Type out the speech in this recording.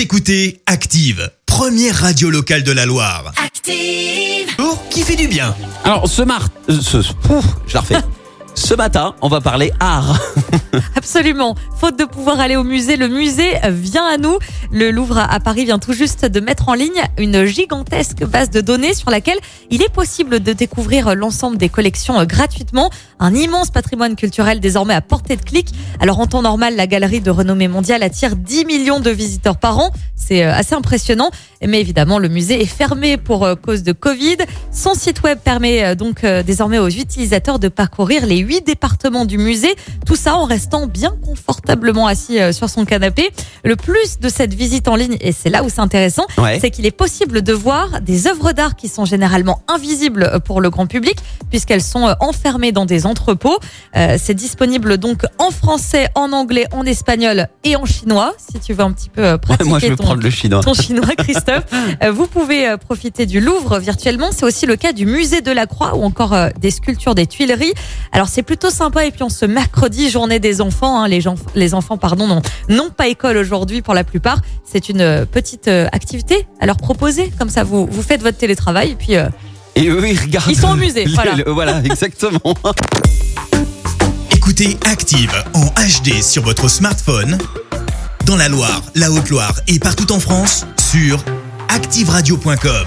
Vous écoutez Active, première radio locale de la Loire. Active. Oh, qui fait du bien Alors, ce mar... euh, Ce... Pouf, je la refais. ce matin, on va parler art. Absolument. Faute de pouvoir aller au musée, le musée vient à nous. Le Louvre à Paris vient tout juste de mettre en ligne une gigantesque base de données sur laquelle il est possible de découvrir l'ensemble des collections gratuitement. Un immense patrimoine culturel désormais à portée de clic. Alors en temps normal, la galerie de renommée mondiale attire 10 millions de visiteurs par an. C'est euh, assez impressionnant. Mais évidemment, le musée est fermé pour euh, cause de Covid. Son site web permet euh, donc désormais aux utilisateurs de parcourir les huit départements du musée. Tout ça en restant bien confortablement assis euh, sur son canapé. Le plus de cette visite en ligne, et c'est là où c'est intéressant, Ouais. c'est qu'il est possible de voir des œuvres d'art qui sont généralement invisibles euh, pour le grand public puisqu'elles sont euh, enfermées dans des entrepôts. Euh, c'est disponible donc en français, en anglais, en espagnol et en chinois si tu veux un petit peu pratiquer Moi, je vais ton, le chinois. ton chinois, Christophe. Vous pouvez profiter du Louvre virtuellement. C'est aussi le cas du musée de la Croix ou encore des sculptures des Tuileries. Alors c'est plutôt sympa. Et puis on ce mercredi, journée des enfants. hein, les, gens, les enfants, pardon, n'ont n'ont pas école aujourd'hui pour la plupart. C'est une euh, petite euh, activité à leur proposer. Comme ça, vous vous faites votre télétravail et puis. euh, Et eux, ils regardent. Ils sont au musée, le- voilà. le- voilà, exactement. Écoutez Active en HD sur votre smartphone, dans la Loire, la Haute-Loire et partout en France, sur activeradio.com.